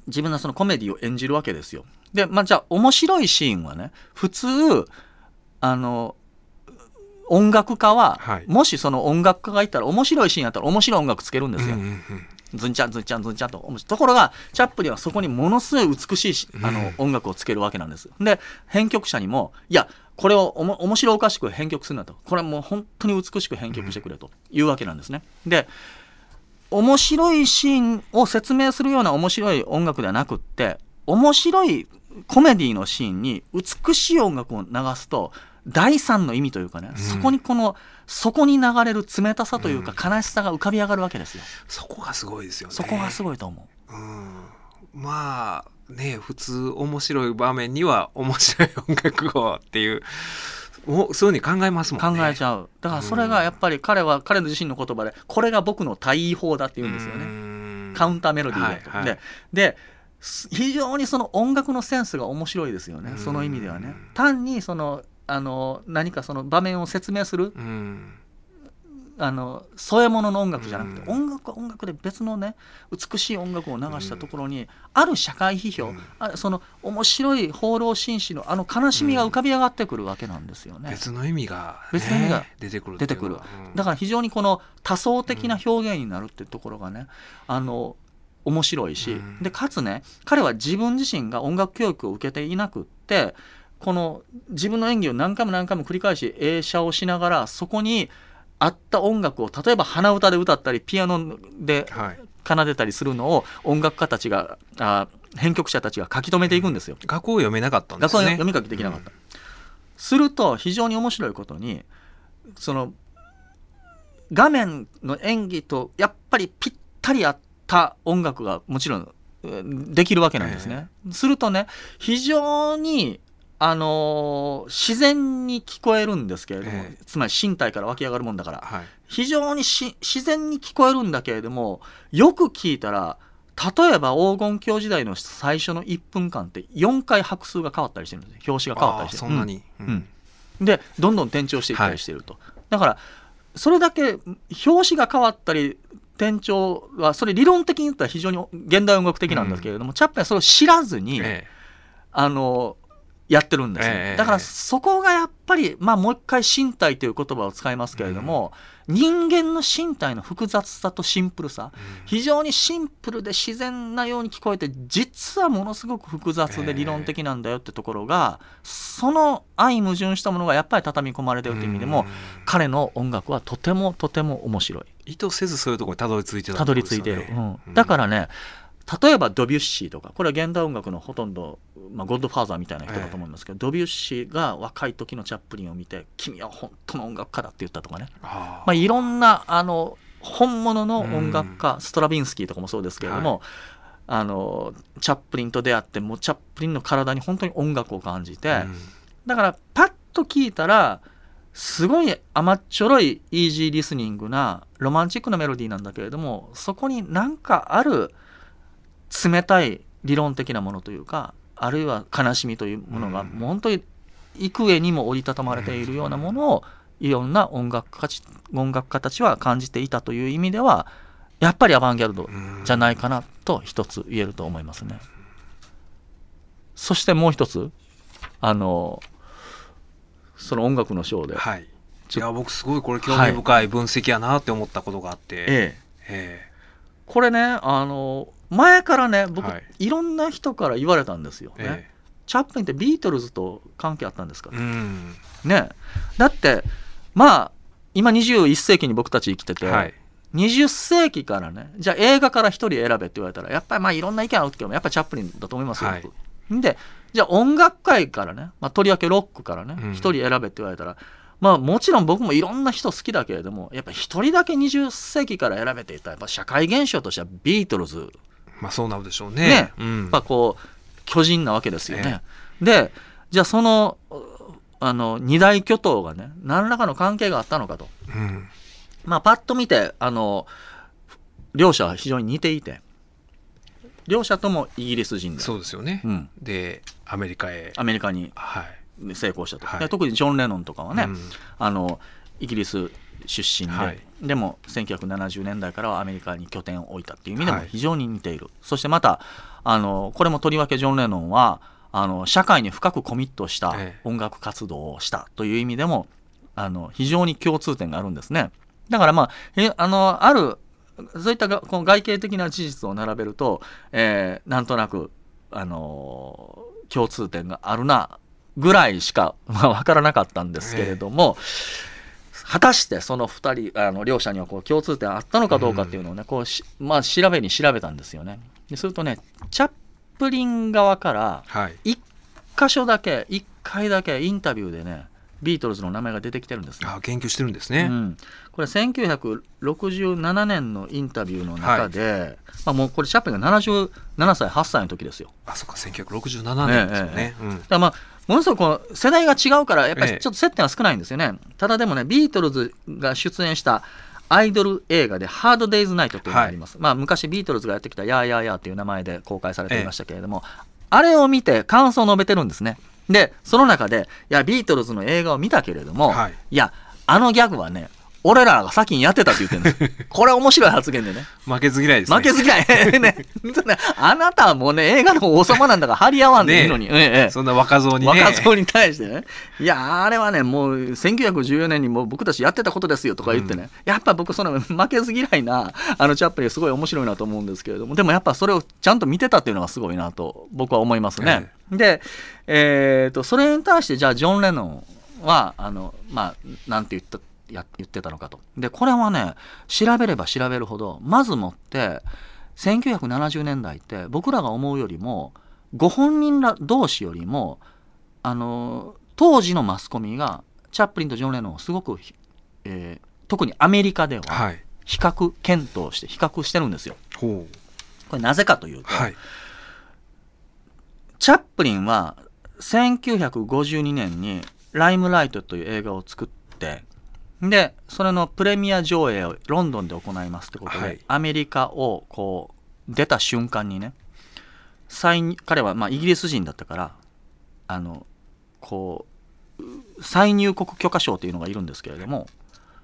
自分のそのコメディを演じるわけですよ。で、まあ、じゃあ面白いシーンはね普通あの音楽家は、はいもしその音楽家がいたら面白いシーンやったら面白い音楽つけるんですよ。うんうんうんズンチャンズンチャンズンチャンとところがチャップリンはそこにものすごい美しいしあのうん音楽をつけるわけなんです。で編曲者にもいやこれをおも面白おかしく編曲するんだとこれはもう本当に美しく編曲してくれというわけなんですね。で面白いシーンを説明するような面白い音楽ではなくって面白いコメディのシーンに美しい音楽を流すと第三の意味というかね、ん。そこにこのそこに流れる冷たさというか悲しさが浮かび上がるわけですよ。そこがすごいですよね。そこがすごいと思う。うん。まあね普通面白い場面には面白い音楽をっていうもうそういうふうに考えますもんね。考えちゃう。だからそれがやっぱり彼は彼の自身の言葉でこれが僕の対位法だって言うんですよね。ねカウンターメロディーだと、はいはい。でです非常にその音楽のセンスが面白いですよね。うん。その意味ではね。単にそのあの何かその場面を説明するうん。あの添え物の音楽じゃなくて、うん。音楽は音楽で別のね美しい音楽を流したところに、ある社会批評、うん。あその面白い放浪紳士のあの悲しみが浮かび上がってくるわけなんですよね。別の意味が、ね、別の意味が出てくる出てくる。だかだから非常にこの多層的な表現になるっていうところがね、あの面白いし、うん。でかつね彼は自分自身が音楽教育を受けていなくってこの自分の演技を何回も何回も繰り返し映写をしながらそこに合った音楽を例えば鼻歌で歌ったりピアノではい、奏でたりするのを音楽家たちがあ編曲者たちが書き留めていくんですよ。学校を読めなかったんですね。に読み書きできなかった、すると非常に面白いことにその画面の演技とやっぱりぴったり合った音楽がもちろんうんできるわけなんですね。するとね非常にあのー自然に聞こえるんですけれども、ええ。つまり身体から湧き上がるもんだから。はい。非常にし自然に聞こえるんだけれどもよく聞いたら例えば黄金鏡時代の最初の1分間って4回拍数が変わったりしてるんですよ表紙が変わったりしてあーそんなに、うん。うん。でどんどん転調していったりしてると、だからそれだけ表紙が変わったり転調はそれ理論的に言ったら非常に現代音楽的なんですけれども、チャップリンはそれを知らずに、え。あのやってるんですね、ええだからそこがやっぱり、まあ、もう一回身体という言葉を使いますけれども、人間の身体の複雑さとシンプルさ、え非常にシンプルで自然なように聞こえて実はものすごく複雑で理論的なんだよってところが、その相矛盾したものがやっぱり畳み込まれてるという意味でも、うん。彼の音楽はとてもとても面白い。意図せずそういうところにたどり着いてたたどり着いている、うん。うん。だからね例えばドビュッシーとかこれは現代音楽のほとんど、まあ、ゴッドファーザーみたいな人だと思いますけど、ドビュッシーが若い時のチャップリンを見て「君は本当の音楽家だ」って言ったとかね、あまあ、いろんなあの本物の音楽家、ストラビンスキーとかもそうですけれども、あのチャップリンと出会ってもうチャップリンの体に本当に音楽を感じて、あ、うん。だからパッと聞いたらすごい甘っちょろいイージーリスニングなロマンチックなメロディーなんだけれどもそこになんかある冷たい理論的なものというかあるいは悲しみというものがうん。もう本当に幾重にも折りたたまれているようなものをいろんな音楽家ち音楽家たちは感じていたという意味ではやっぱりアバンギャルドうんじゃないかなと一つ言えると思いますね。そしてもう一つあのその音楽のショーで、はい。いや僕すごいこれ興味深い分析やなって思ったことがあって、え。え、え。これねあの前からね僕、はい。い、ろんな人から言われたんですよ、えねチャップリンってビートルズと関係あったんですか？え、うん。ね。だってまあ今21世紀に僕たち生きてて、はい。20世紀からねじゃあ映画から1人選べって言われたらやっぱりまあいろんな意見あるけどやっぱりチャップリンだと思いますよ、はい。僕でじゃあ音楽界からね、まあ、とりわけロックからねうん。1人選べって言われたら、まあもちろん僕もいろんな人好きだけれどもやっぱ1人だけ20世紀から選べって言ったらやっぱ社会現象としてはビートルズまあそうなるでしょうね。ね。うん。やっぱこう巨人なわけですよね。でじゃあそのあの二大巨頭がね何らかの関係があったのかと。うん。まあ、パッと見てあの両者は非常に似ていて。両者ともイギリス人で、そうですよね、うん、でアメリカへ。アメリカにはい。成功したと、はい。で特にジョン・レノンとかはね、うん。あのイギリス出身で、はい。でも1970年代からはアメリカに拠点を置いたっていう意味でもはい。非常に似ている、そしてまたあのこれもとりわけジョン・レノンはあの社会に深くコミットしたええ。音楽活動をしたという意味でもあの非常に共通点があるんですね。だからまあえあのあるそういったがこの外形的な事実を並べると、えーなんとなくあの共通点があるなぐらいしか、まあ、分からなかったんですけれども、果たしてその2人あの両者にはこう共通点あったのかどうかっていうのをね、こうしまあ、調べに調べたんですよね。でするとねチャップリン側からはい。1箇所だけ1回だけインタビューでねビートルズの名前が出てきてるんですね。あ研究してるんですね、うん、これ1967年のインタビューの中で、まあ、もうこれチャップリンが77歳8歳の時ですよ。あそっか1967年ですよね、うん。だまあものすごくこの世代が違うからやっぱりええ。ちょっと接点は少ないんですよね、ただでもねビートルズが出演したアイドル映画で「ハードデイズナイト」というのがあります、まあ、昔ビートルズがやってきた「やーやーやー」という名前で公開されていましたけれども、あれを見て感想を述べてるんですね。でその中でいやビートルズの映画を見たけれども、はい。いやあのギャグはね俺らが先にやってたって言ってるんです これ面白い発言でね。負けず嫌いですね。負けず嫌い。ね。あなたはもうね映画の王様なんだから張り合わんでいいのに、ええええ。そんな若造にね。若造に対してね、いや、あれはね、もう1914年にもう僕たちやってたことですよとか言ってね、やっぱ僕、その負けず嫌いなあのチャップリン、すごい面白いなと思うんですけれども、でもやっぱそれをちゃんと見てたっていうのがすごいなと、僕は思いますね。で、えーと、それに対して、じゃあ、ジョン・レノンは、あのまあ、なんて言ったや言ってたのかと。で、これはね、調べれば調べるほど、まずもって、1970年代って、僕らが思うよりも、ご本人ら同士よりも、あの当時のマスコミがチャップリンとジョン・レノンをすごく、えー特にアメリカでははい比較検討して比較してるんですよ。ほこれなぜかというと、はいチャップリンは1952年に「ライムライト」という映画を作ってでそれのプレミア上映をロンドンで行いますってことで、はい。アメリカをこう出た瞬間にね彼はまあイギリス人だったからあのこう再入国許可証というのがいるんですけれども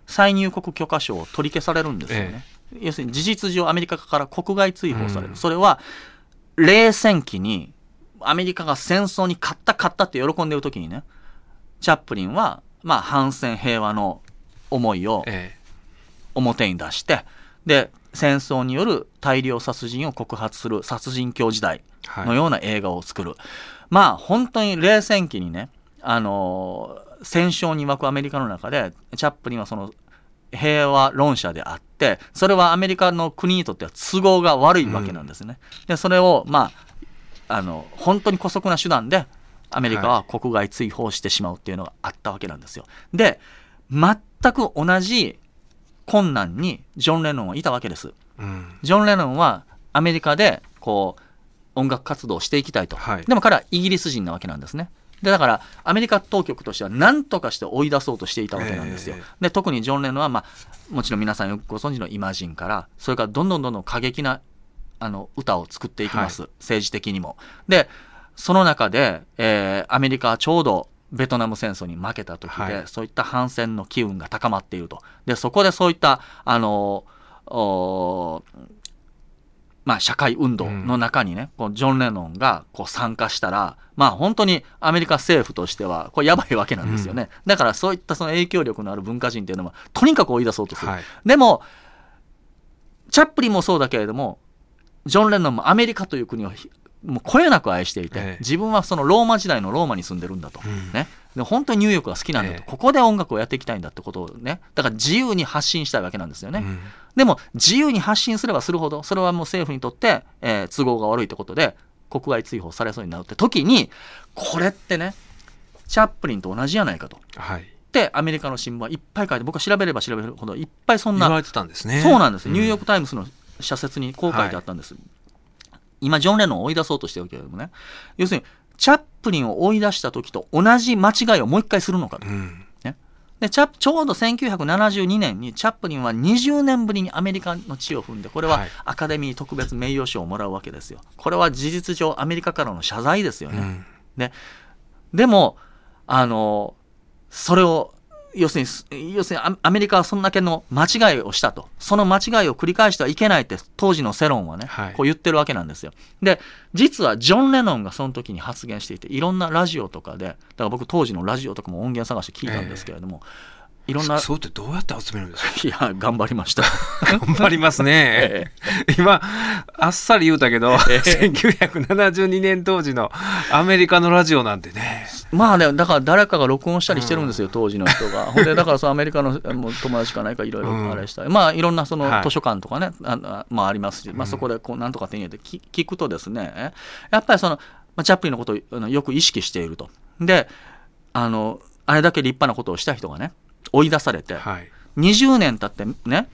再入国許可証を取り消されるんですよね、要するに事実上アメリカから国外追放される、うん。それは冷戦期にアメリカが戦争に勝った勝ったって喜んでる時にねチャップリンはまあ反戦平和の思いをえ表に出してで戦争による大量殺人を告発する殺人狂時代のような映画を作る、まあ本当に冷戦期にねあのー戦勝に沸くアメリカの中でチャップリンはその平和論者であってそれはアメリカの国にとっては都合が悪いわけなんですね、でそれをまああの本当に姑息な手段でアメリカは国外追放してしまうっていうのがあったわけなんですよ。で全く同じ困難にジョン・レノンはいたわけです。うん。ジョン・レノンはアメリカでこう音楽活動をしていきたいと、はい。でも彼はイギリス人なわけなんですね。でだからアメリカ当局としては何とかして追い出そうとしていたわけなんですよ、えで特にジョン・レノンは、まあ、もちろん皆さんよくご存知のイマジンからそれからどんどんどんどん過激なあの歌を作っていきます、政治的にもでその中で、えーアメリカはちょうどベトナム戦争に負けた時で、はい。そういった反戦の機運が高まっていると。でそこでそういったあのおまあ、社会運動の中にね、こうジョン・レノンがこう参加したら、まあ本当にアメリカ政府としては、これやばいわけなんですよね。だからそういったその影響力のある文化人っていうのは、とにかく追い出そうとする。はい。でも、チャップリンもそうだけれども、ジョン・レノンもアメリカという国をもうこよなく愛していて、ええ。自分はそのローマ時代のローマに住んでるんだと、うん。ね、で本当にニューヨークが好きなんだと、ええ。ここで音楽をやっていきたいんだってことをね。だから自由に発信したいわけなんですよね、うん。でも自由に発信すればするほどそれはもう政府にとって、えー都合が悪いってことで国外追放されそうになるって時にこれってねチャップリンと同じじゃないかと。はい。ってアメリカの新聞はいっぱい書いて僕は調べれば調べるほどいっぱいそんな言われてたんですね。そうなんですよ、ニューヨーク・タイムズの社説にこう書いてあったんです、今ジョン・レノンを追い出そうとしてるけれどもね。要するにチャップリンを追い出した時と同じ間違いをもう一回するのかと。うん。でチャップちょうど1972年にチャップリンは20年ぶりにアメリカの地を踏んでこれははい。アカデミー特別名誉賞をもらうわけですよ。これは事実上アメリカからの謝罪ですよね、うん。ね、でもあのそれを要するに要するにアアメリカはそんだけの間違いをしたと。その間違いを繰り返してはいけないって当時の世論はね、はい。こう言ってるわけなんですよ。で実はジョン・レノンがその時に発言していていろんなラジオとかでだから僕当時のラジオとかも音源探して聞いたんですけれども、いろんなそうってどうやって集めるんですか？いや頑張りました。頑張りますね。え。今、あっさり言うたけど、1972年当時のアメリカのラジオなんてね。まあね、だから誰かが録音したりしてるんですよ、当時の人が。ほんで、だからそのアメリカのもう友達かないかいろいろあれしたり、まあいろんなそのはい。図書館とかね、ああまあありますし、まあそこでこうなんとか手に入れて聞聞くとですね、やっぱりその、まあ、チャップリンのことをよく意識していると。で、あの、あれだけ立派なことをした人がね、追い出されて、はい。20年経ってね、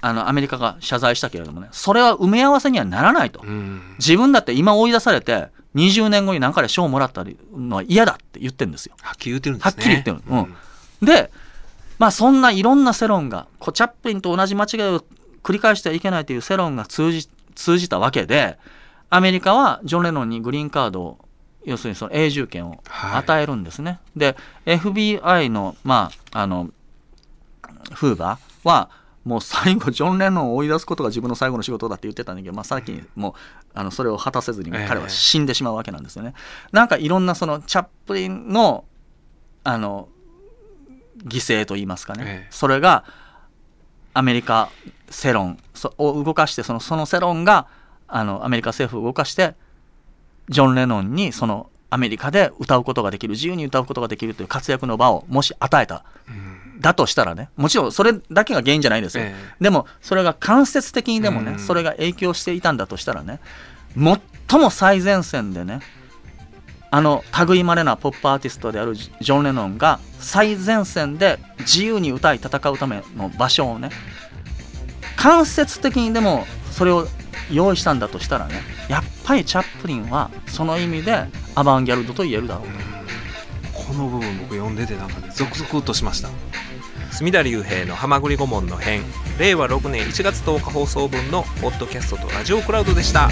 あのアメリカが謝罪したけれどもね、それは埋め合わせにはならないと。うん。自分だって今追い出されて、20年後に何かで賞をもらったのは嫌だって言ってるんですよ。はっきり言ってるんですね。はっきり言ってるうんで、まあそんないろんな世論が、こうチャップリンと同じ間違いを繰り返してはいけないという世論が通じ通じたわけで、アメリカはジョン・レノンにグリーンカードを、要するにその永住権をはい与えるんですね。で、FBI の、まあ、あの、フーバーは、もう最後、ジョン・レノンを追い出すことが自分の最後の仕事だって言ってたんだけど、まあ、さっきにもうあのそれを果たせずにええ。彼は死んでしまうわけなんですよね。なんかいろんなそのチャップリンのあの犠牲といいますかね、ええ。それがアメリカ世論そを動かしてそのその世論があのアメリカ政府を動かしてジョン・レノンにそのアメリカで歌うことができる自由に歌うことができるという活躍の場をもし与えたうん。だとしたらねもちろんそれだけが原因じゃないですよ、えでもそれが間接的にでもね、うん。それが影響していたんだとしたらね最も最前線でねあの類まれなポップアーティストであるジジョン・レノンが最前線で自由に歌い戦うための場所をね間接的にでもそれを用意したんだとしたらねやっぱりチャップリンはその意味でアバンギャルドと言えるだろう。この部分僕読んでてなんかねゾクゾクとしました。隅田隆平の「はまぐり顧問の編」令和6年1月10日放送分のポッドキャストとラジオクラウドでした。